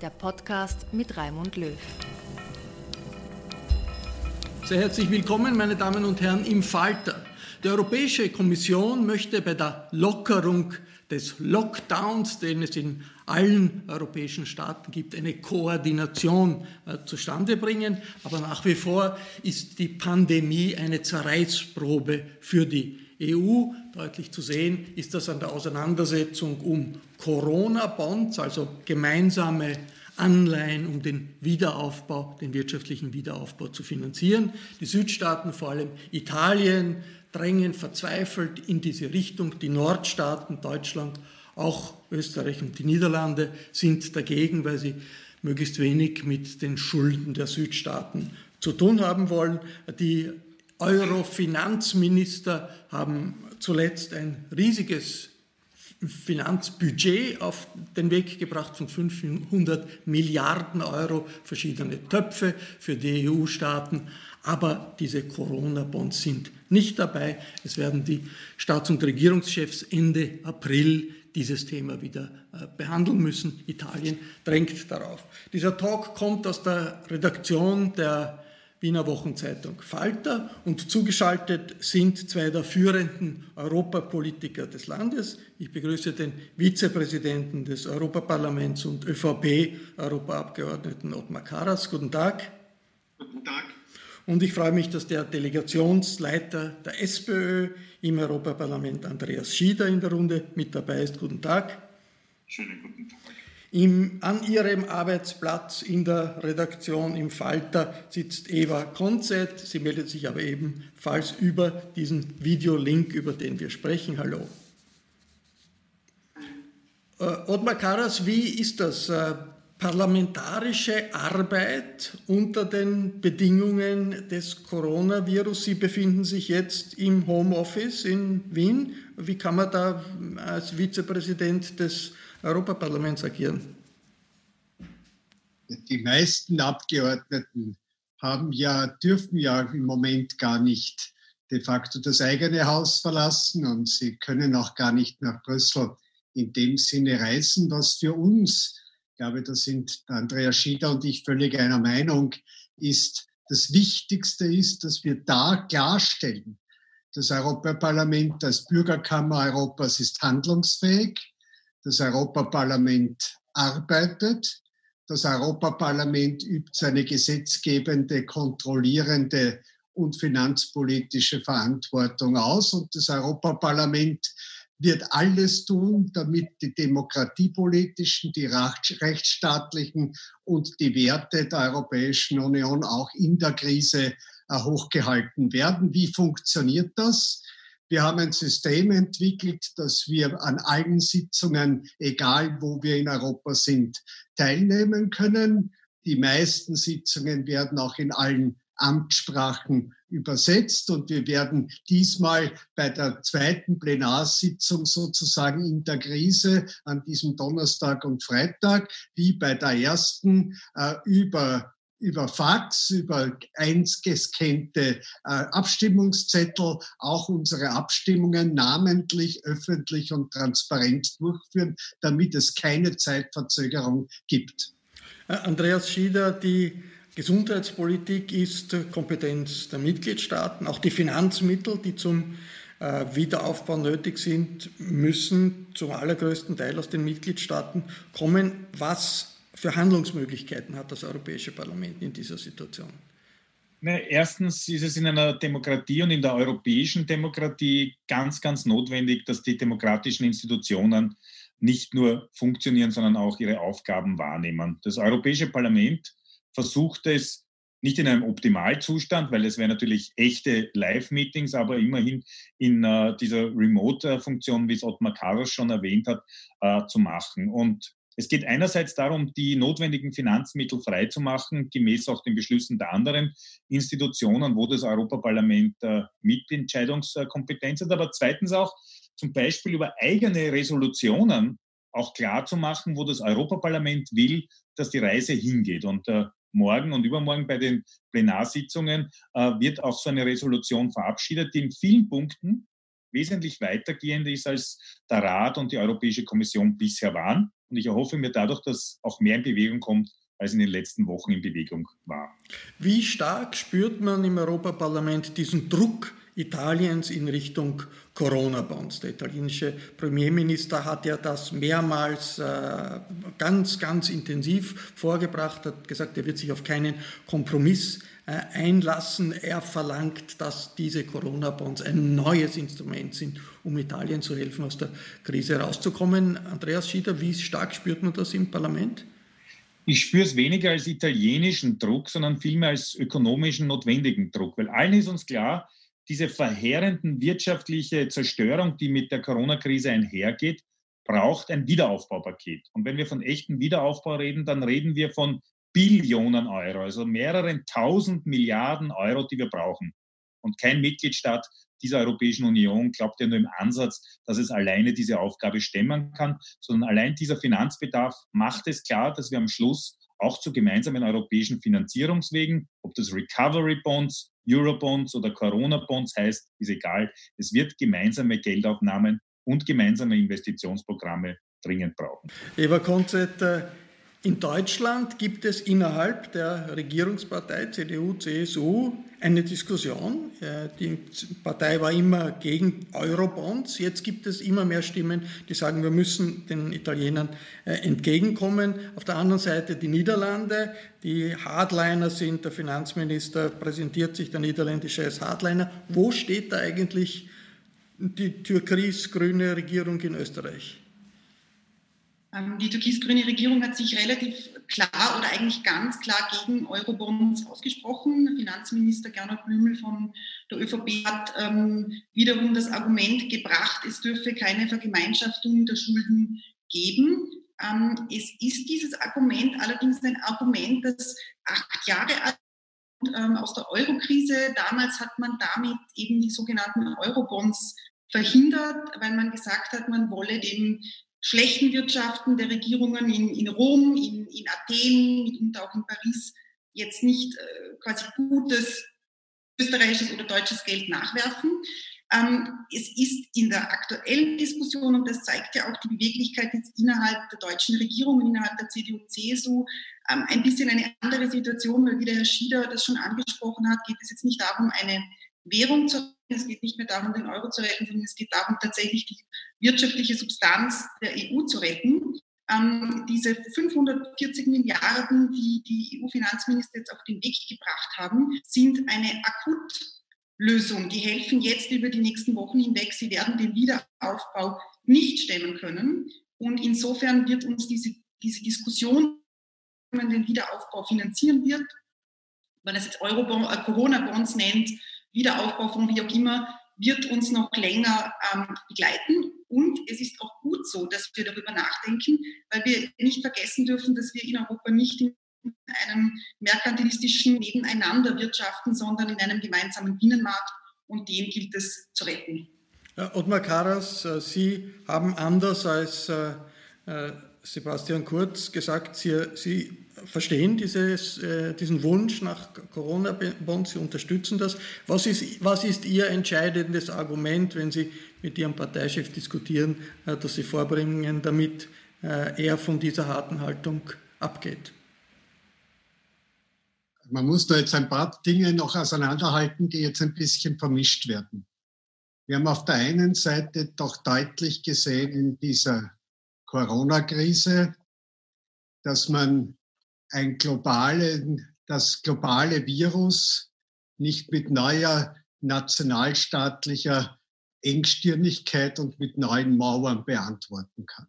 Der Podcast mit Raimund Löw. Sehr herzlich willkommen, meine Damen und Herren, im Falter. Die Europäische Kommission möchte bei der Lockerung des Lockdowns, den es in allen europäischen Staaten gibt, eine Koordination äh, zustande bringen. Aber nach wie vor ist die Pandemie eine Zerreißprobe für die EU. Deutlich zu sehen ist das an der Auseinandersetzung um Corona-Bonds, also gemeinsame Anleihen, um den Wiederaufbau, den wirtschaftlichen Wiederaufbau zu finanzieren. Die Südstaaten, vor allem Italien, drängen verzweifelt in diese Richtung. Die Nordstaaten, Deutschland, auch Österreich und die Niederlande sind dagegen, weil sie möglichst wenig mit den Schulden der Südstaaten zu tun haben wollen. Die Euro-Finanzminister haben zuletzt ein riesiges Finanzbudget auf den Weg gebracht von 500 Milliarden Euro, verschiedene Töpfe für die EU-Staaten. Aber diese Corona-Bonds sind nicht dabei. Es werden die Staats- und Regierungschefs Ende April dieses Thema wieder äh, behandeln müssen. Italien drängt darauf. Dieser Talk kommt aus der Redaktion der Wiener Wochenzeitung Falter und zugeschaltet sind zwei der führenden Europapolitiker des Landes. Ich begrüße den Vizepräsidenten des Europaparlaments und ÖVP-Europaabgeordneten Ottmar Karas. Guten Tag. Guten Tag. Und ich freue mich, dass der Delegationsleiter der SPÖ im Europaparlament, Andreas Schieder, in der Runde mit dabei ist. Guten Tag. Schönen guten Tag. Im, an ihrem Arbeitsplatz in der Redaktion im Falter sitzt Eva Konzett. Sie meldet sich aber ebenfalls über diesen Videolink, über den wir sprechen. Hallo. Äh, Ottmar Karas, wie ist das? Äh, parlamentarische Arbeit unter den Bedingungen des Coronavirus. Sie befinden sich jetzt im Homeoffice in Wien. Wie kann man da als Vizepräsident des Europaparlaments agieren? Die meisten Abgeordneten haben ja, dürfen ja im Moment gar nicht de facto das eigene Haus verlassen und sie können auch gar nicht nach Brüssel in dem Sinne reisen, was für uns, ich glaube, da sind Andreas Schieder und ich völlig einer Meinung, ist, das Wichtigste ist, dass wir da klarstellen, das Europaparlament als Bürgerkammer Europas ist handlungsfähig. Das Europaparlament arbeitet. Das Europaparlament übt seine gesetzgebende, kontrollierende und finanzpolitische Verantwortung aus. Und das Europaparlament wird alles tun, damit die demokratiepolitischen, die rechtsstaatlichen und die Werte der Europäischen Union auch in der Krise hochgehalten werden. Wie funktioniert das? Wir haben ein System entwickelt, dass wir an allen Sitzungen, egal wo wir in Europa sind, teilnehmen können. Die meisten Sitzungen werden auch in allen Amtssprachen übersetzt und wir werden diesmal bei der zweiten Plenarsitzung sozusagen in der Krise an diesem Donnerstag und Freitag wie bei der ersten äh, über über Fax, über eingescannte äh, Abstimmungszettel auch unsere Abstimmungen namentlich, öffentlich und transparent durchführen, damit es keine Zeitverzögerung gibt. Äh, Andreas Schieder, die Gesundheitspolitik ist Kompetenz der Mitgliedstaaten. Auch die Finanzmittel, die zum äh, Wiederaufbau nötig sind, müssen zum allergrößten Teil aus den Mitgliedstaaten kommen. Was für Handlungsmöglichkeiten hat das Europäische Parlament in dieser Situation? erstens ist es in einer Demokratie und in der europäischen Demokratie ganz, ganz notwendig, dass die demokratischen Institutionen nicht nur funktionieren, sondern auch ihre Aufgaben wahrnehmen. Das Europäische Parlament versucht es nicht in einem Optimalzustand, weil es wäre natürlich echte Live-Meetings, aber immerhin in äh, dieser Remote-Funktion, wie es Ottmar Karas schon erwähnt hat, äh, zu machen. Und es geht einerseits darum, die notwendigen Finanzmittel freizumachen, gemäß auch den Beschlüssen der anderen Institutionen, wo das Europaparlament äh, Mitentscheidungskompetenz hat, aber zweitens auch zum Beispiel über eigene Resolutionen auch klar zu machen, wo das Europaparlament will, dass die Reise hingeht. Und äh, morgen und übermorgen bei den Plenarsitzungen äh, wird auch so eine Resolution verabschiedet, die in vielen Punkten wesentlich weitergehend ist, als der Rat und die Europäische Kommission bisher waren. Und ich erhoffe mir dadurch, dass auch mehr in Bewegung kommt, als in den letzten Wochen in Bewegung war. Wie stark spürt man im Europaparlament diesen Druck Italiens in Richtung Corona-Bonds. Der italienische Premierminister hat ja das mehrmals äh, ganz, ganz intensiv vorgebracht, hat gesagt, er wird sich auf keinen Kompromiss einlassen. Er verlangt, dass diese Corona-Bonds ein neues Instrument sind, um Italien zu helfen, aus der Krise rauszukommen. Andreas Schieder, wie stark spürt man das im Parlament? Ich spüre es weniger als italienischen Druck, sondern vielmehr als ökonomischen notwendigen Druck, weil allen ist uns klar, diese verheerenden wirtschaftliche Zerstörung, die mit der Corona-Krise einhergeht, braucht ein Wiederaufbaupaket. Und wenn wir von echten Wiederaufbau reden, dann reden wir von Billionen Euro, also mehreren tausend Milliarden Euro, die wir brauchen. Und kein Mitgliedstaat dieser Europäischen Union glaubt ja nur im Ansatz, dass es alleine diese Aufgabe stemmen kann, sondern allein dieser Finanzbedarf macht es klar, dass wir am Schluss auch zu gemeinsamen europäischen Finanzierungswegen, ob das Recovery Bonds, Eurobonds oder Corona Bonds heißt, ist egal. Es wird gemeinsame Geldaufnahmen und gemeinsame Investitionsprogramme dringend brauchen. Eva Konzett, äh, in Deutschland gibt es innerhalb der Regierungspartei CDU, CSU eine Diskussion. Die Partei war immer gegen Eurobonds. Jetzt gibt es immer mehr Stimmen, die sagen, wir müssen den Italienern äh, entgegenkommen. Auf der anderen Seite die Niederlande, die Hardliner sind. Der Finanzminister präsentiert sich der niederländische als Hardliner. Wo steht da eigentlich die türkis-grüne Regierung in Österreich? Ähm, die türkis-grüne Regierung hat sich relativ klar oder eigentlich ganz klar gegen Eurobonds ausgesprochen. Finanzminister Gernot Blümel von der ÖVP hat ähm, wiederum das Argument gebracht, es dürfe keine Vergemeinschaftung der Schulden geben. Ähm, es ist dieses Argument allerdings ein Argument, das acht Jahre alt ähm, aus der Eurokrise. Damals hat man damit eben die sogenannten Eurobonds verhindert, weil man gesagt hat, man wolle dem schlechten Wirtschaften der Regierungen in, in Rom, in, in Athen, mitunter auch in Paris jetzt nicht äh, quasi gutes österreichisches oder deutsches Geld nachwerfen. Ähm, es ist in der aktuellen Diskussion, und das zeigt ja auch die Beweglichkeit jetzt innerhalb der deutschen Regierung innerhalb der CDU-CSU, ähm, ein bisschen eine andere Situation, weil wie der Herr Schieder das schon angesprochen hat, geht es jetzt nicht darum, eine Währung zu. Es geht nicht mehr darum, den Euro zu retten, sondern es geht darum, tatsächlich die wirtschaftliche Substanz der EU zu retten. Ähm, diese 540 Milliarden, die die EU-Finanzminister jetzt auf den Weg gebracht haben, sind eine Akutlösung. Die helfen jetzt über die nächsten Wochen hinweg. Sie werden den Wiederaufbau nicht stemmen können. Und insofern wird uns diese, diese Diskussion, wie man den Wiederaufbau finanzieren wird, man es jetzt äh, Corona-Bonds nennt, Wiederaufbaufonds, wie auch immer, wird uns noch länger ähm, begleiten. Und es ist auch gut so, dass wir darüber nachdenken, weil wir nicht vergessen dürfen, dass wir in Europa nicht in einem merkantilistischen Nebeneinander wirtschaften, sondern in einem gemeinsamen Binnenmarkt und den gilt es zu retten. Ottmar Karas, äh, Sie haben anders als äh, äh, Sebastian Kurz gesagt, Sie, Sie verstehen dieses, diesen Wunsch nach Corona-Bonds, Sie unterstützen das. Was ist, was ist Ihr entscheidendes Argument, wenn Sie mit Ihrem Parteichef diskutieren, dass Sie vorbringen, damit er von dieser harten Haltung abgeht? Man muss da jetzt ein paar Dinge noch auseinanderhalten, die jetzt ein bisschen vermischt werden. Wir haben auf der einen Seite doch deutlich gesehen in dieser Corona-Krise, dass man ein globale, das globale Virus nicht mit neuer nationalstaatlicher Engstirnigkeit und mit neuen Mauern beantworten kann.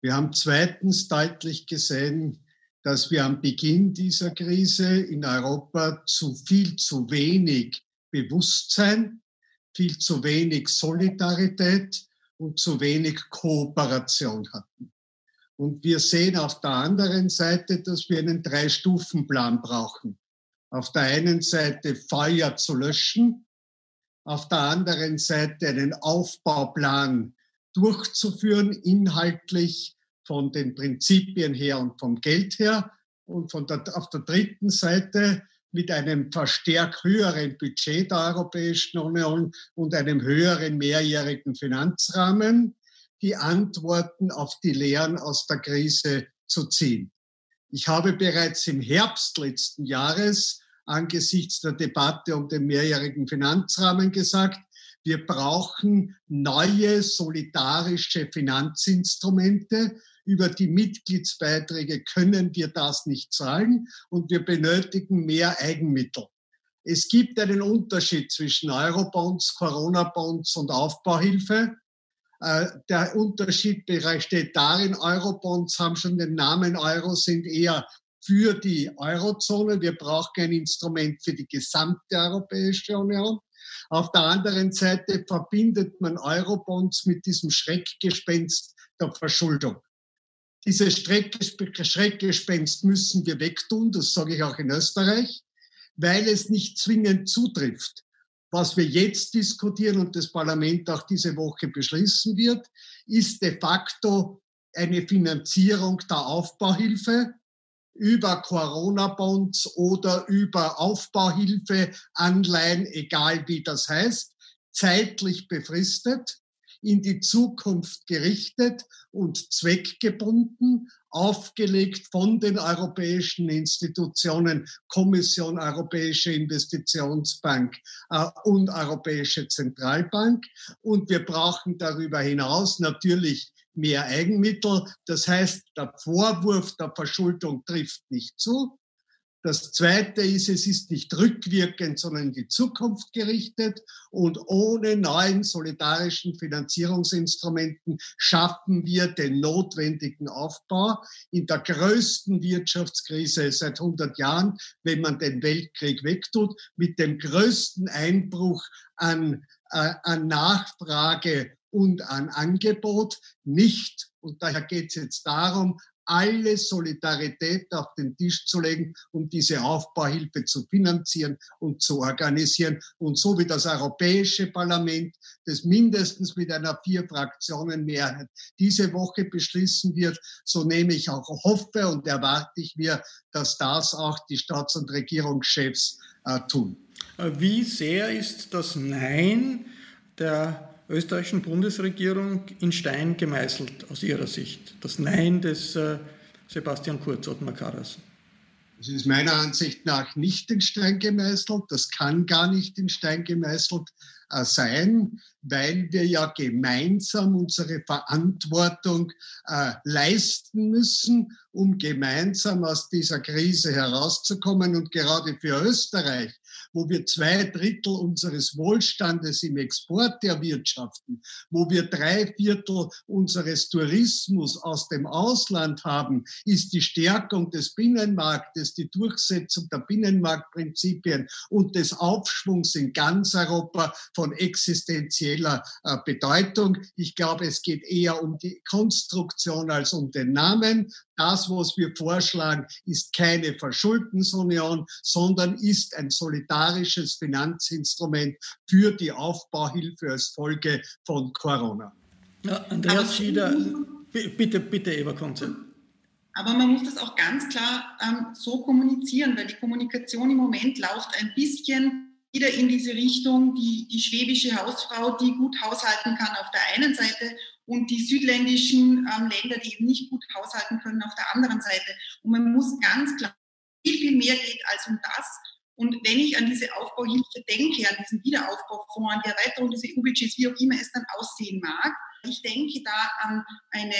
Wir haben zweitens deutlich gesehen, dass wir am Beginn dieser Krise in Europa zu viel zu wenig Bewusstsein, viel zu wenig Solidarität und zu wenig Kooperation hatten. Und wir sehen auf der anderen Seite, dass wir einen Drei-Stufen-Plan brauchen. Auf der einen Seite Feuer zu löschen, auf der anderen Seite einen Aufbauplan durchzuführen, inhaltlich von den Prinzipien her und vom Geld her und von der, auf der dritten Seite mit einem verstärkt höheren Budget der Europäischen Union und einem höheren mehrjährigen Finanzrahmen die Antworten auf die Lehren aus der Krise zu ziehen. Ich habe bereits im Herbst letzten Jahres angesichts der Debatte um den mehrjährigen Finanzrahmen gesagt, wir brauchen neue solidarische Finanzinstrumente, über die Mitgliedsbeiträge können wir das nicht zahlen und wir benötigen mehr Eigenmittel. Es gibt einen Unterschied zwischen Eurobonds, Corona-Bonds und Aufbauhilfe. Äh, der Unterschied besteht darin, Eurobonds haben schon den Namen Euro, sind eher für die Eurozone. Wir brauchen ein Instrument für die gesamte Europäische Union. Auf der anderen Seite verbindet man Eurobonds mit diesem Schreckgespenst der Verschuldung. Dieses Schreckgespenst müssen wir wegtun, das sage ich auch in Österreich, weil es nicht zwingend zutrifft. Was wir jetzt diskutieren und das Parlament auch diese Woche beschließen wird, ist de facto eine Finanzierung der Aufbauhilfe über Corona-Bonds oder über Aufbauhilfe, Anleihen, egal wie das heißt, zeitlich befristet in die Zukunft gerichtet und zweckgebunden, aufgelegt von den europäischen Institutionen, Kommission, Europäische Investitionsbank äh, und Europäische Zentralbank. Und wir brauchen darüber hinaus natürlich mehr Eigenmittel. Das heißt, der Vorwurf der Verschuldung trifft nicht zu. Das Zweite ist, es ist nicht rückwirkend, sondern in die Zukunft gerichtet. Und ohne neuen solidarischen Finanzierungsinstrumenten schaffen wir den notwendigen Aufbau in der größten Wirtschaftskrise seit 100 Jahren, wenn man den Weltkrieg wegtut, mit dem größten Einbruch an, äh, an Nachfrage und an Angebot nicht. Und daher geht es jetzt darum, alle Solidarität auf den Tisch zu legen, um diese Aufbauhilfe zu finanzieren und zu organisieren. Und so wie das Europäische Parlament, das mindestens mit einer Vier-Fraktionen-Mehrheit diese Woche beschließen wird, so nehme ich auch hoffe und erwarte ich mir, dass das auch die Staats- und Regierungschefs äh, tun. Wie sehr ist das Nein der österreichischen Bundesregierung in Stein gemeißelt aus Ihrer Sicht? Das Nein des äh, Sebastian Kurz, Ottmar Karas. Das ist meiner Ansicht nach nicht in Stein gemeißelt. Das kann gar nicht in Stein gemeißelt äh, sein, weil wir ja gemeinsam unsere Verantwortung äh, leisten müssen, um gemeinsam aus dieser Krise herauszukommen. Und gerade für Österreich wo wir zwei Drittel unseres Wohlstandes im Export erwirtschaften, wo wir drei Viertel unseres Tourismus aus dem Ausland haben, ist die Stärkung des Binnenmarktes, die Durchsetzung der Binnenmarktprinzipien und des Aufschwungs in ganz Europa von existenzieller äh, Bedeutung. Ich glaube, es geht eher um die Konstruktion als um den Namen. Das, was wir vorschlagen, ist keine Verschuldensunion, sondern ist ein solidarisches Finanzinstrument für die Aufbauhilfe als Folge von Corona. Ja, Andreas Schieder, bitte, bitte, Eva Konze. Aber man muss das auch ganz klar ähm, so kommunizieren, weil die Kommunikation im Moment läuft ein bisschen wieder in diese Richtung, die, die schwäbische Hausfrau, die gut haushalten kann auf der einen Seite und die südländischen ähm, Länder, die eben nicht gut haushalten können, auf der anderen Seite. Und man muss ganz klar, viel, viel mehr geht als um das. Und wenn ich an diese Aufbauhilfe denke, an diesen Wiederaufbaufonds, an die Erweiterung des EU-Budgets, wie auch immer es dann aussehen mag, ich denke da an eine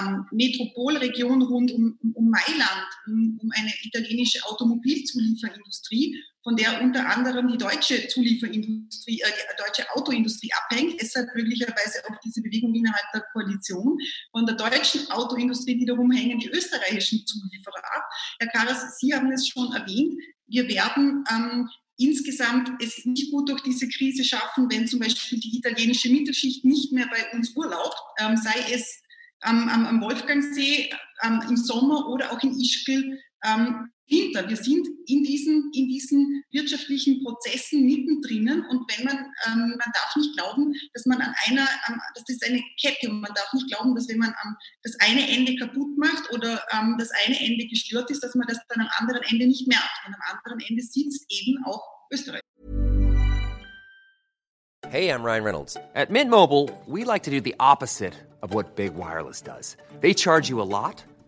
ähm, Metropolregion rund um, um Mailand, um, um eine italienische Automobilzulieferindustrie, von der unter anderem die deutsche Zulieferindustrie, äh, die deutsche Autoindustrie abhängt. Deshalb möglicherweise auch diese Bewegung innerhalb der Koalition. Von der deutschen Autoindustrie wiederum hängen die österreichischen Zulieferer ab. Herr Karas, Sie haben es schon erwähnt. Wir werden ähm, insgesamt es nicht gut durch diese Krise schaffen, wenn zum Beispiel die italienische Mittelschicht nicht mehr bei uns urlaubt, ähm, sei es am, am, am Wolfgangsee ähm, im Sommer oder auch in Ischgl ähm, Winter. Wir sind in diesen, in diesen wirtschaftlichen Prozessen mittendrin und wenn man, ähm, man darf nicht glauben, dass man an einer, ähm, das ist eine Kette und man darf nicht glauben, dass wenn man ähm, das eine Ende kaputt macht oder ähm, das eine Ende gestört ist, dass man das dann am anderen Ende nicht merkt. Und am anderen Ende sitzt eben auch Österreich. Hey, I'm Ryan Reynolds. At Mint Mobile, we like to do the opposite of what Big Wireless does. They charge you a lot.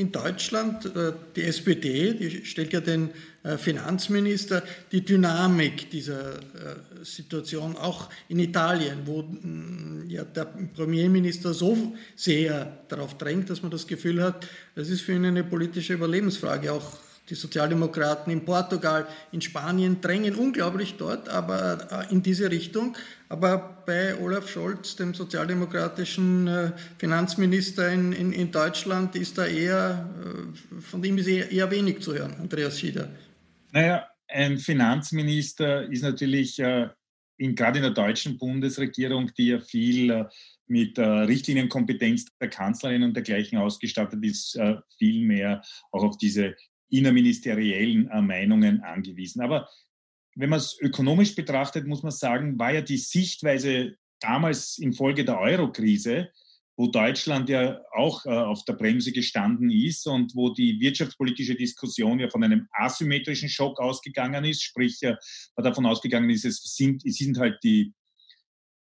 in Deutschland, äh, die SPD, die stellt ja den äh, Finanzminister, die Dynamik dieser äh, Situation, auch in Italien, wo mm, ja, der Premierminister so sehr darauf drängt, dass man das Gefühl hat, das ist für ihn eine politische Überlebensfrage. Auch die Sozialdemokraten in Portugal, in Spanien drängen unglaublich dort, aber in diese Richtung. Aber bei Olaf Scholz, dem sozialdemokratischen äh, Finanzminister in, in, in Deutschland, ist da eher, äh, von dem ist eher, wenig zu hören, Andreas Schieder. Naja, ein Finanzminister ist natürlich äh, in, gerade in der deutschen Bundesregierung, die ja viel äh, mit äh, Richtlinienkompetenz der Kanzlerin und dergleichen ausgestattet ist, äh, viel mehr auch auf diese innerministeriellen äh, Meinungen angewiesen. Aber wenn man es ökonomisch betrachtet, muss man sagen, war ja die Sichtweise damals infolge der Euro-Krise, wo Deutschland ja auch äh, auf der Bremse gestanden ist und wo die wirtschaftspolitische Diskussion ja von einem asymmetrischen Schock ausgegangen ist, sprich ja davon ausgegangen ist, es sind, es sind halt die,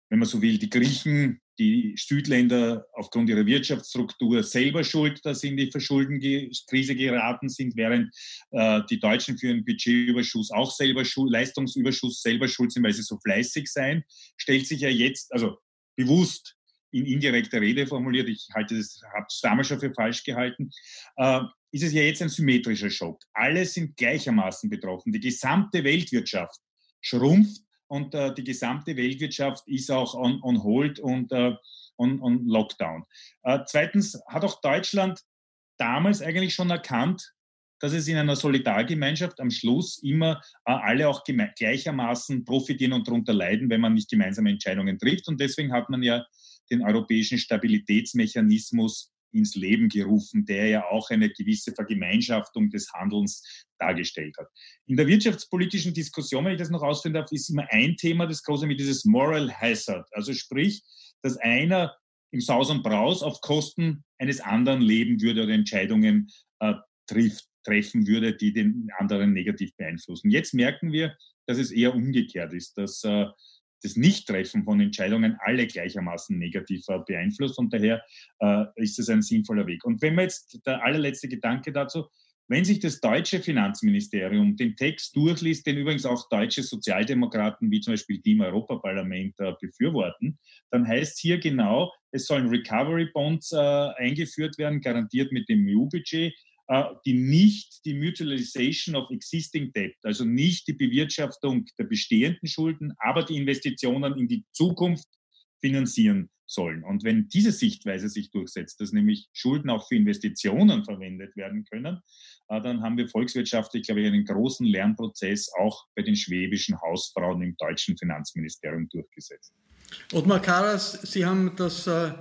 wenn man so will, die Griechen die Südländer aufgrund ihrer Wirtschaftsstruktur selber schuld, dass sie in die Verschuldenkrise geraten sind, während äh, die Deutschen für einen Budgetüberschuss auch selber schuld, Leistungsüberschuss selber schuld sind, weil sie so fleißig seien, stellt sich ja jetzt, also bewusst in indirekter Rede formuliert, ich halte das, habe es damals schon für falsch gehalten, äh, ist es ja jetzt ein symmetrischer Schock. Alle sind gleichermaßen betroffen. Die gesamte Weltwirtschaft schrumpft und äh, die gesamte Weltwirtschaft ist auch on, on hold und äh, on, on Lockdown. Äh, zweitens hat auch Deutschland damals eigentlich schon erkannt, dass es in einer Solidargemeinschaft am Schluss immer äh, alle auch gleichermaßen profitieren und darunter leiden, wenn man nicht gemeinsame Entscheidungen trifft. Und deswegen hat man ja den europäischen Stabilitätsmechanismus ins Leben gerufen, der ja auch eine gewisse Vergemeinschaftung des Handelns dargestellt hat. In der wirtschaftspolitischen Diskussion, wenn ich das noch ausführen darf, ist immer ein Thema das große mit dieses Moral Hazard. Also sprich, dass einer im Saus und Braus auf Kosten eines anderen leben würde oder Entscheidungen äh, trifft, treffen würde, die den anderen negativ beeinflussen. Jetzt merken wir, dass es eher umgekehrt ist, dass äh, das Nichttreffen von Entscheidungen alle gleichermaßen negativ äh, beeinflusst und daher äh, ist es ein sinnvoller Weg. Und wenn man jetzt der allerletzte Gedanke dazu, wenn sich das deutsche Finanzministerium den Text durchliest, den übrigens auch deutsche Sozialdemokraten wie zum Beispiel die im Europaparlament äh, befürworten, dann heißt hier genau, es sollen Recovery Bonds äh, eingeführt werden, garantiert mit dem EU-Budget, die nicht die Mutualization of Existing Debt, also nicht die Bewirtschaftung der bestehenden Schulden, aber die Investitionen in die Zukunft finanzieren sollen. Und wenn diese Sichtweise sich durchsetzt, dass nämlich Schulden auch für Investitionen verwendet werden können, äh, dann haben wir volkswirtschaftlich, glaube ich, einen großen Lernprozess auch bei den schwäbischen Hausfrauen im deutschen Finanzministerium durchgesetzt. Ottmar Karas, Sie haben das äh,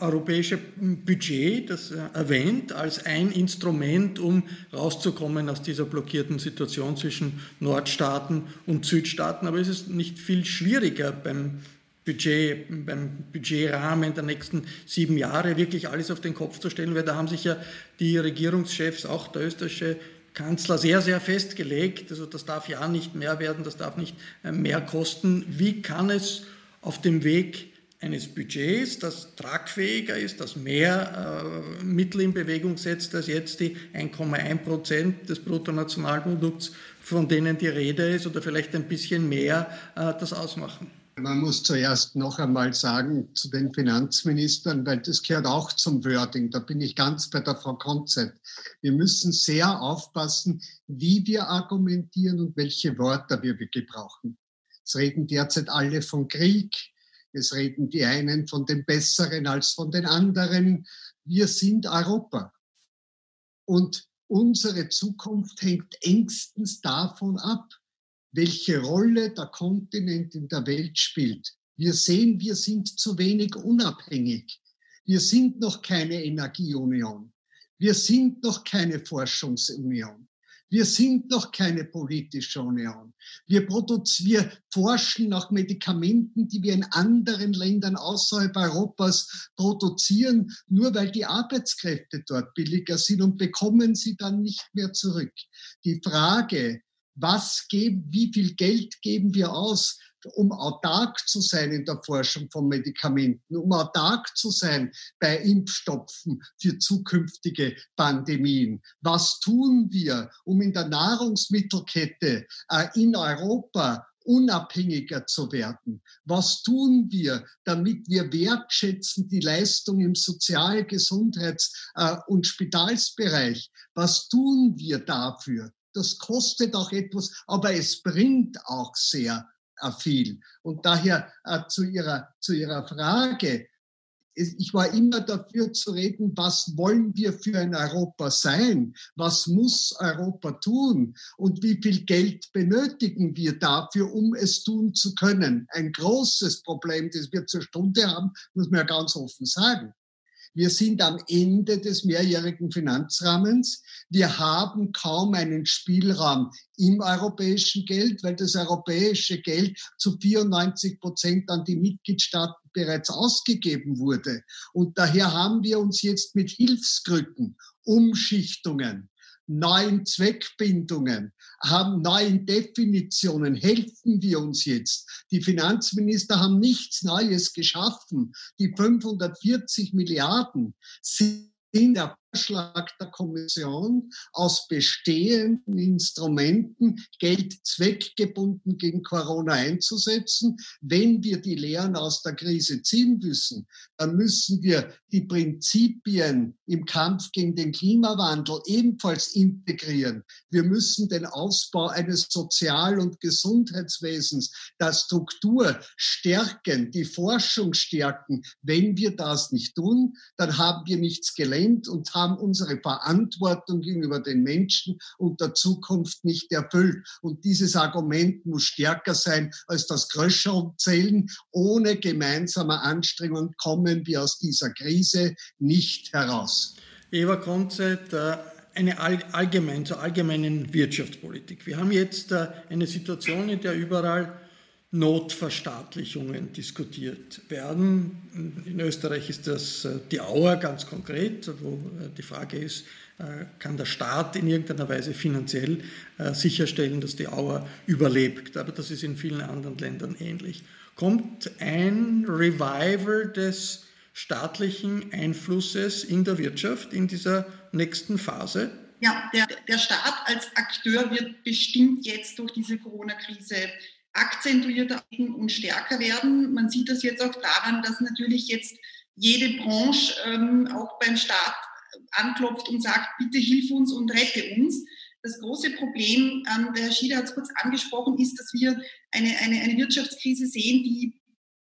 europäische Budget, das äh, erwähnt, als ein Instrument, um rauszukommen aus dieser blockierten Situation zwischen Nordstaaten und Südstaaten. Aber es ist nicht viel schwieriger beim Budget, beim Budgetrahmen der nächsten sieben Jahre wirklich alles auf den Kopf zu stellen, weil da haben sich ja die Regierungschefs, auch der österreichische Kanzler, sehr, sehr festgelegt. Also das darf ja nicht mehr werden, das darf nicht äh, mehr kosten. Wie kann es auf dem Weg eines Budgets, das tragfähiger ist, das mehr äh, Mittel in Bewegung setzt als jetzt die 1,1 Prozent des Bruttonationalprodukts, von denen die Rede ist, oder vielleicht ein bisschen mehr, äh, das ausmachen? Man muss zuerst noch einmal sagen zu den Finanzministern, weil das gehört auch zum Wording, da bin ich ganz bei der Frau Konzett. Wir müssen sehr aufpassen, wie wir argumentieren und welche Wörter wir gebrauchen. Es reden derzeit alle von Krieg, es reden die einen von den Besseren als von den anderen. Wir sind Europa. Und unsere Zukunft hängt engstens davon ab, welche Rolle der Kontinent in der Welt spielt. Wir sehen, wir sind zu wenig unabhängig. Wir sind noch keine Energieunion. Wir sind noch keine Forschungsunion. Wir sind noch keine politische Union. Wir, wir forschen nach Medikamenten, die wir in anderen Ländern außerhalb Europas produzieren, nur weil die Arbeitskräfte dort billiger sind und bekommen sie dann nicht mehr zurück. Die Frage, was geben, wie viel Geld geben wir aus, um autark zu sein in der Forschung von Medikamenten, um autark zu sein bei Impfstoffen für zukünftige Pandemien. Was tun wir, um in der Nahrungsmittelkette äh, in Europa unabhängiger zu werden? Was tun wir, damit wir wertschätzen die Leistung im Sozial-, Gesundheits- äh, und Spitalsbereich? Was tun wir dafür? das kostet auch etwas, aber es bringt auch sehr viel. Und daher äh, zu, ihrer, zu Ihrer Frage, ich war immer dafür zu reden, was wollen wir für ein Europa sein? Was muss Europa tun? Und wie viel Geld benötigen wir dafür, um es tun zu können? Ein großes Problem, das wir zur Stunde haben, muss man ja ganz offen sagen. Wir sind am Ende des mehrjährigen Finanzrahmens. Wir haben kaum einen Spielraum im europäischen Geld, weil das europäische Geld zu 94 Prozent an die Mitgliedstaaten bereits ausgegeben wurde. Und daher haben wir uns jetzt mit Hilfskrücken, Umschichtungen, neuen Zweckbindungen, haben neuen Definitionen, helfen wir uns jetzt. Die Finanzminister haben nichts Neues geschaffen. Die 540 Milliarden sind in der Vorschlag der Kommission aus bestehenden Instrumenten Geld zweckgebunden gegen Corona einzusetzen. Wenn wir die Lehren aus der Krise ziehen müssen, dann müssen wir die Prinzipien im Kampf gegen den Klimawandel ebenfalls integrieren. Wir müssen den Ausbau eines Sozial- und Gesundheitswesens, der Struktur stärken, die Forschung stärken. Wenn wir das nicht tun, dann haben wir nichts gelernt und haben haben unsere Verantwortung gegenüber den Menschen und der Zukunft nicht erfüllt. Und dieses Argument muss stärker sein als das Kröscherzählen. Ohne gemeinsame Anstrengung kommen wir aus dieser Krise nicht heraus. Eva Konzett, äh, eine allgemein, zur allgemeinen Wirtschaftspolitik. Wir haben jetzt äh, eine Situation, in der überall Notverstaatlichungen diskutiert werden. In Österreich ist das äh, die Auer ganz konkret, wo äh, die Frage ist, äh, kann der Staat in irgendeiner Weise finanziell sicherstellen, dass die Auer überlebt. Aber das ist in vielen anderen Ländern ähnlich. Kommt ein Revival des staatlichen Einflusses in der Wirtschaft in dieser nächsten Phase? Ja, der, der Staat als Akteur wird bestimmt jetzt durch diese Corona-Krise akzentuierter und stärker werden. Man sieht das jetzt auch daran, dass natürlich jetzt jede Branche ähm, auch beim Staat anklopft und sagt, bitte hilf uns und rette uns. Das große Problem, ähm, der Herr Schieder hat es kurz angesprochen, ist, dass wir eine, eine, eine Wirtschaftskrise sehen, die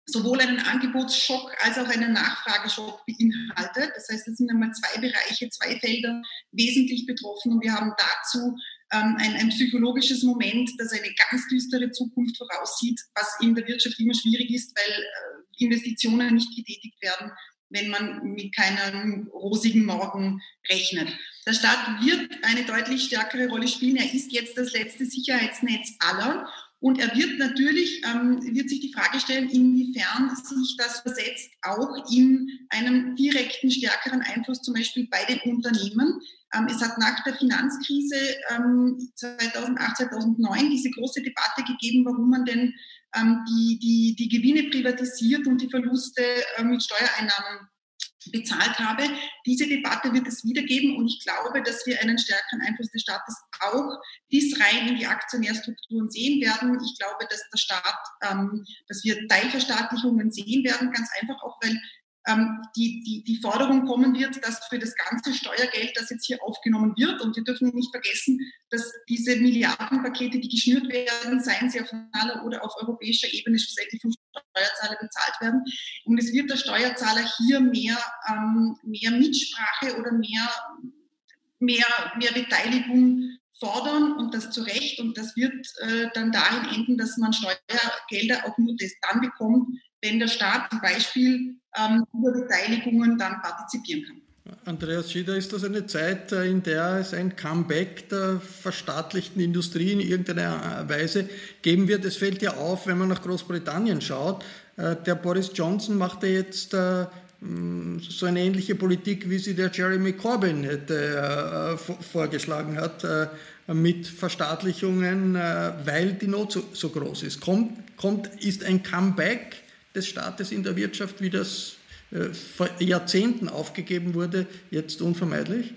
sowohl einen Angebotsschock als auch einen Nachfrageschock beinhaltet. Das heißt, es sind einmal zwei Bereiche, zwei Felder wesentlich betroffen und wir haben dazu ähm, ein, ein psychologisches Moment, das eine ganz düstere Zukunft voraussieht, was in der Wirtschaft immer schwierig ist, weil äh, Investitionen nicht getätigt werden, wenn man mit keinem rosigen Morgen rechnet. Der Staat wird eine deutlich stärkere Rolle spielen. Er ist jetzt das letzte Sicherheitsnetz aller und er wird natürlich, ähm, wird sich die Frage stellen, inwiefern sich das versetzt auch in einem direkten, stärkeren Einfluss zum Beispiel bei den Unternehmen. Ähm, es hat nach der Finanzkrise ähm, 2008, 2009 diese große Debatte gegeben, warum man denn ähm, die, die, die Gewinne privatisiert und die Verluste mit Steuereinnahmen bezahlt habe. Diese Debatte wird es wieder geben und ich glaube, dass wir einen stärkeren Einfluss des Staates auch bis rein in die Aktionärstrukturen sehen werden. Ich glaube, dass der Staat, ähm, dass wir Teilverstaatlichungen sehen werden, ganz einfach auch, weil ähm, die, die, die Forderung kommen wird, dass für das ganze Steuergeld, das jetzt hier aufgenommen wird, und wir dürfen nicht vergessen, dass diese Milliardenpakete, die geschnürt werden, seien sie auf nationaler oder auf europäischer Ebene schlussendlich vom Steuerzahler bezahlt werden. Und es wird der Steuerzahler hier mehr, ähm, mehr Mitsprache oder mehr, mehr, mehr Beteiligung fordern und das zu Recht. Und das wird äh, dann dahin enden, dass man Steuergelder auch nur dann bekommt, wenn der Staat zum Beispiel ähm, über Beteiligungen dann partizipieren kann. Andreas Schieder, ist das eine Zeit, äh, in der es ein Comeback der verstaatlichten Industrie in irgendeiner Weise geben wird? Es fällt ja auf, wenn man nach Großbritannien schaut, äh, der Boris Johnson machte jetzt äh, so eine ähnliche Politik, wie sie der Jeremy Corbyn hätte, vorgeschlagen hat, mit Verstaatlichungen, weil die Not so, so groß ist. Kommt, kommt, ist ein Comeback des Staates in der Wirtschaft, wie das äh, vor Jahrzehnten aufgegeben wurde, jetzt unvermeidlich?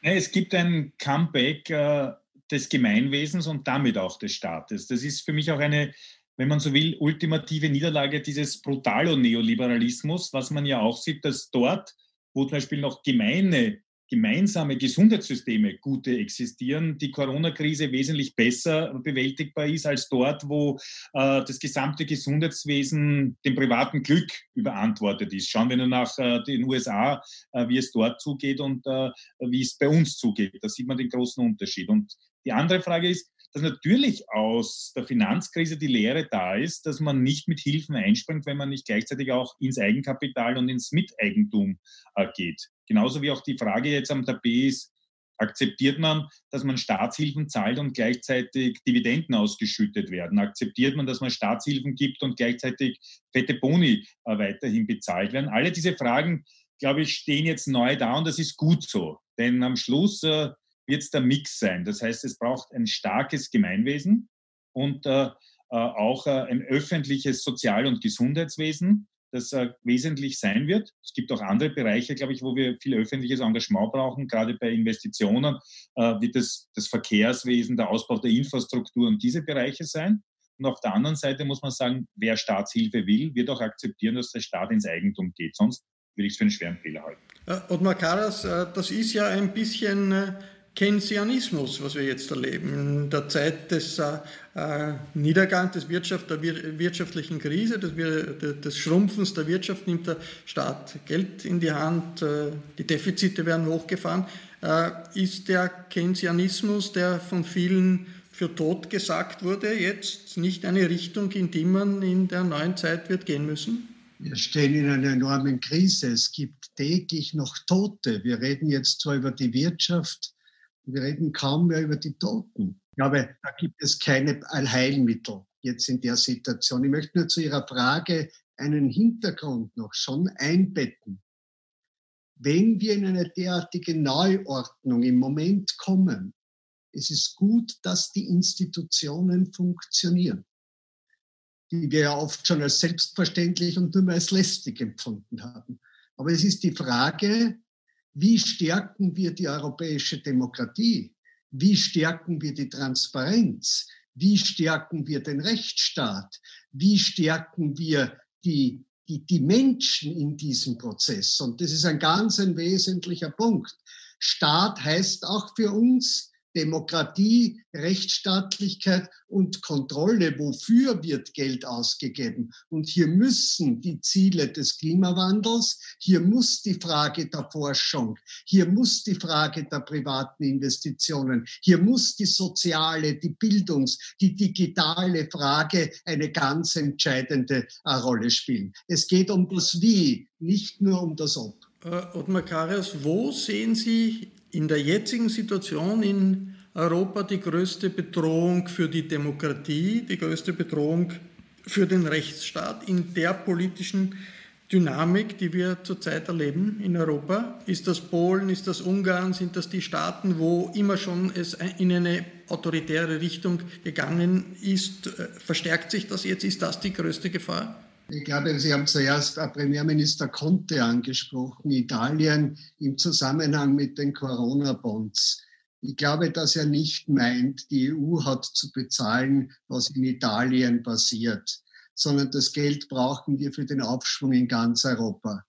Es gibt ein Comeback äh, des Gemeinwesens und damit auch des Staates. Das ist für mich auch eine, wenn man so will, ultimative Niederlage dieses Brutalo-Neoliberalismus, was man ja auch sieht, dass dort, wo zum Beispiel noch gemeine gemeinsame Gesundheitssysteme gute existieren, die Corona-Krise wesentlich besser bewältigbar ist als dort, wo äh, das gesamte Gesundheitswesen dem privaten Glück überantwortet ist. Schauen wir nur nach äh, den USA, äh, wie es dort zugeht und äh, wie es bei uns zugeht. Da sieht man den großen Unterschied. Und die andere Frage ist, dass natürlich aus der Finanzkrise die Lehre da ist, dass man nicht mit Hilfen einspringt, wenn man nicht gleichzeitig auch ins Eigenkapital und ins Miteigentum äh, geht. Genauso wie auch die Frage jetzt am Tapet ist, akzeptiert man, dass man Staatshilfen zahlt und gleichzeitig Dividenden ausgeschüttet werden? Akzeptiert man, dass man Staatshilfen gibt und gleichzeitig fette Boni äh, weiterhin bezahlt werden? Alle diese Fragen, glaube ich, stehen jetzt neu da und das ist gut so. Denn am Schluss äh, wird es der Mix sein. Das heißt, es braucht ein starkes Gemeinwesen und äh, äh auch äh, ein öffentliches Sozial- und Gesundheitswesen, das äh, wesentlich sein wird. Es gibt auch andere Bereiche, glaube ich, wo wir viel öffentliches Engagement brauchen. Gerade bei Investitionen äh, wird es das Verkehrswesen, der Ausbau der Infrastruktur und diese Bereiche sein. Und auf der anderen Seite muss man sagen, wer Staatshilfe will, wird auch akzeptieren, dass der Staat ins Eigentum geht. Sonst würde ich es für einen schweren Fehler halten. Äh, Ottmar Karas, das ist ja ein bisschen Keynesianismus, was wir jetzt erleben. In der Zeit des äh, äh Niedergangs des Wirtschaft, der wirtschaftlichen Krise, des, des, Schrumpfens der Wirtschaft nimmt der Staat Geld in die Hand, äh, die Defizite werden hochgefahren. Äh, ist der Keynesianismus, der von vielen für tot gesagt wurde, jetzt nicht eine Richtung, in die man in der neuen Zeit wird gehen müssen? Wir stehen in einer enormen Krise. Es gibt täglich noch Tote. Wir reden jetzt zwar über die Wirtschaft, wir reden kaum mehr über die Toten. Ich glaube, da gibt es keine Allheilmittel. jetzt in der Situation. Ich möchte nur zu Ihrer Frage einen Hintergrund noch schon einbetten. Wenn wir in eine derartige Neuordnung im Moment kommen, es ist gut, dass die Institutionen funktionieren, die wir ja oft schon als selbstverständlich und nur mehr als lästig empfunden haben. Aber es ist die Frage, wie stärken wir die europäische Demokratie? Wie stärken wir die Transparenz? Wie stärken wir den Rechtsstaat? Wie stärken wir die, die, die Menschen in diesem Prozess? Und das ist ein ganz ein wesentlicher Punkt. Staat heißt auch für uns, Demokratie, Rechtsstaatlichkeit und Kontrolle. Wofür wird Geld ausgegeben? Und hier müssen die Ziele des Klimawandels, hier muss die Frage der Forschung, hier muss die Frage der privaten Investitionen, hier muss die soziale, die Bildungs-, die digitale Frage eine ganz entscheidende äh, Rolle spielen. Es geht um das Wie, nicht nur um das Ob. Äh, Ottmar Karius, wo sehen Sie in der jetzigen Situation in Europa die größte Bedrohung für die Demokratie, die größte Bedrohung für den Rechtsstaat in der politischen Dynamik, die wir zurzeit erleben in Europa? Ist das Polen, ist das Ungarn, sind das die Staaten, wo immer schon es in eine autoritäre Richtung gegangen ist? Verstärkt sich das jetzt? Ist das die größte Gefahr? Ich glaube, Sie haben zuerst Premierminister Conte angesprochen, Italien im Zusammenhang mit den Corona-Bonds. Ich glaube, dass er nicht meint, die EU hat zu bezahlen, was in Italien passiert, sondern das Geld brauchen wir für den Aufschwung in ganz Europa.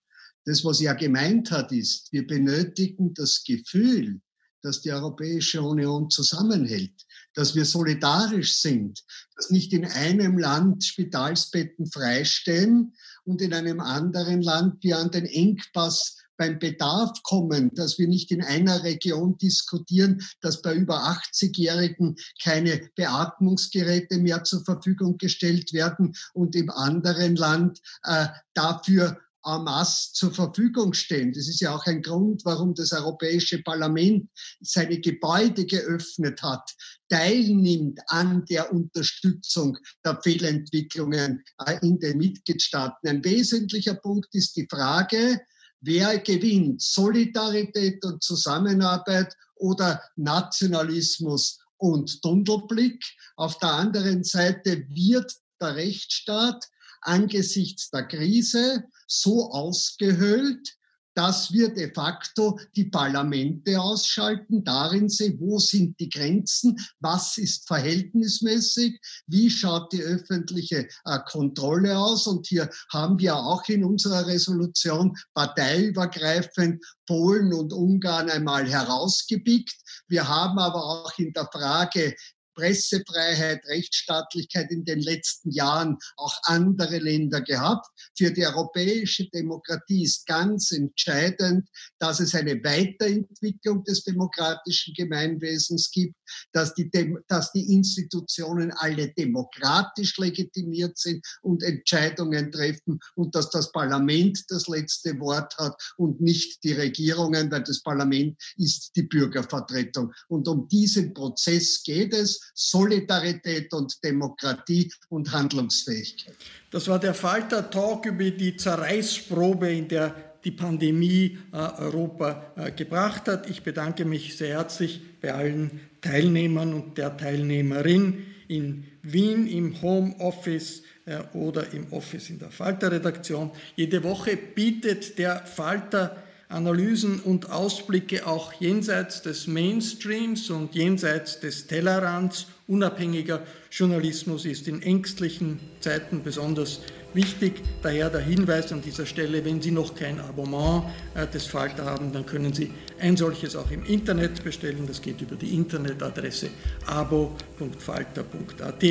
Das, was er gemeint hat, ist, wir benötigen das Gefühl, dass die Europäische Union zusammenhält, dass wir solidarisch sind, dass nicht in einem Land Spitalsbetten freistehen und in einem anderen Land wir an den Engpass beim Bedarf kommen, dass wir nicht in einer Region diskutieren, dass bei über 80-Jährigen keine Beatmungsgeräte mehr zur Verfügung gestellt werden und im anderen Land äh, dafür en masse zur Verfügung stehen. Das ist ja auch ein Grund, warum das Europäische Parlament seine Gebäude geöffnet hat, teilnimmt an der Unterstützung der Fehlentwicklungen äh, in den Mitgliedstaaten. Ein wesentlicher Punkt ist die Frage, wer gewinnt, Solidarität und Zusammenarbeit oder Nationalismus und Tunnelblick. Auf der anderen Seite wird der Rechtsstaat angesichts der Krise so ausgehöhlt, dass wir de facto die Parlamente ausschalten, darin sehen, wo sind die Grenzen, was ist verhältnismäßig, wie schaut die öffentliche äh, Kontrolle aus. Und hier haben wir auch in unserer Resolution parteiübergreifend Polen und Ungarn einmal herausgepickt. Wir haben aber auch in der Frage Pressefreiheit, Rechtsstaatlichkeit in den letzten Jahren auch andere Länder gehabt. Für die europäische Demokratie ist ganz entscheidend, dass es eine Weiterentwicklung des demokratischen Gemeinwesens gibt, dass die, dass die Institutionen alle demokratisch legitimiert sind und Entscheidungen treffen und dass das Parlament das letzte Wort hat und nicht die Regierungen, weil das Parlament ist die Bürgervertretung. Und um diesen Prozess geht es. Solidarität und Demokratie und Handlungsfähigkeit. Das war der Falter Talk über die Zerreißprobe, in der die Pandemie äh, Europa äh, gebracht hat. Ich bedanke mich sehr herzlich bei allen Teilnehmern und der Teilnehmerin in Wien im Homeoffice äh, oder im Office in der Falter-Redaktion. Jede Woche bietet der Falter Analysen und Ausblicke auch jenseits des Mainstreams und jenseits des Tellerrands. Unabhängiger Journalismus ist in ängstlichen Zeiten besonders wichtig. Daher der Hinweis an dieser Stelle, wenn Sie noch kein Abonnement äh, des Falter haben, dann können Sie ein solches auch im Internet bestellen. Das geht über die Internetadresse abo.falter.at.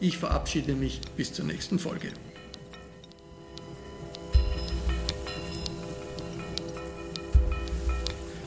Ich verabschiede mich bis zur nächsten Folge.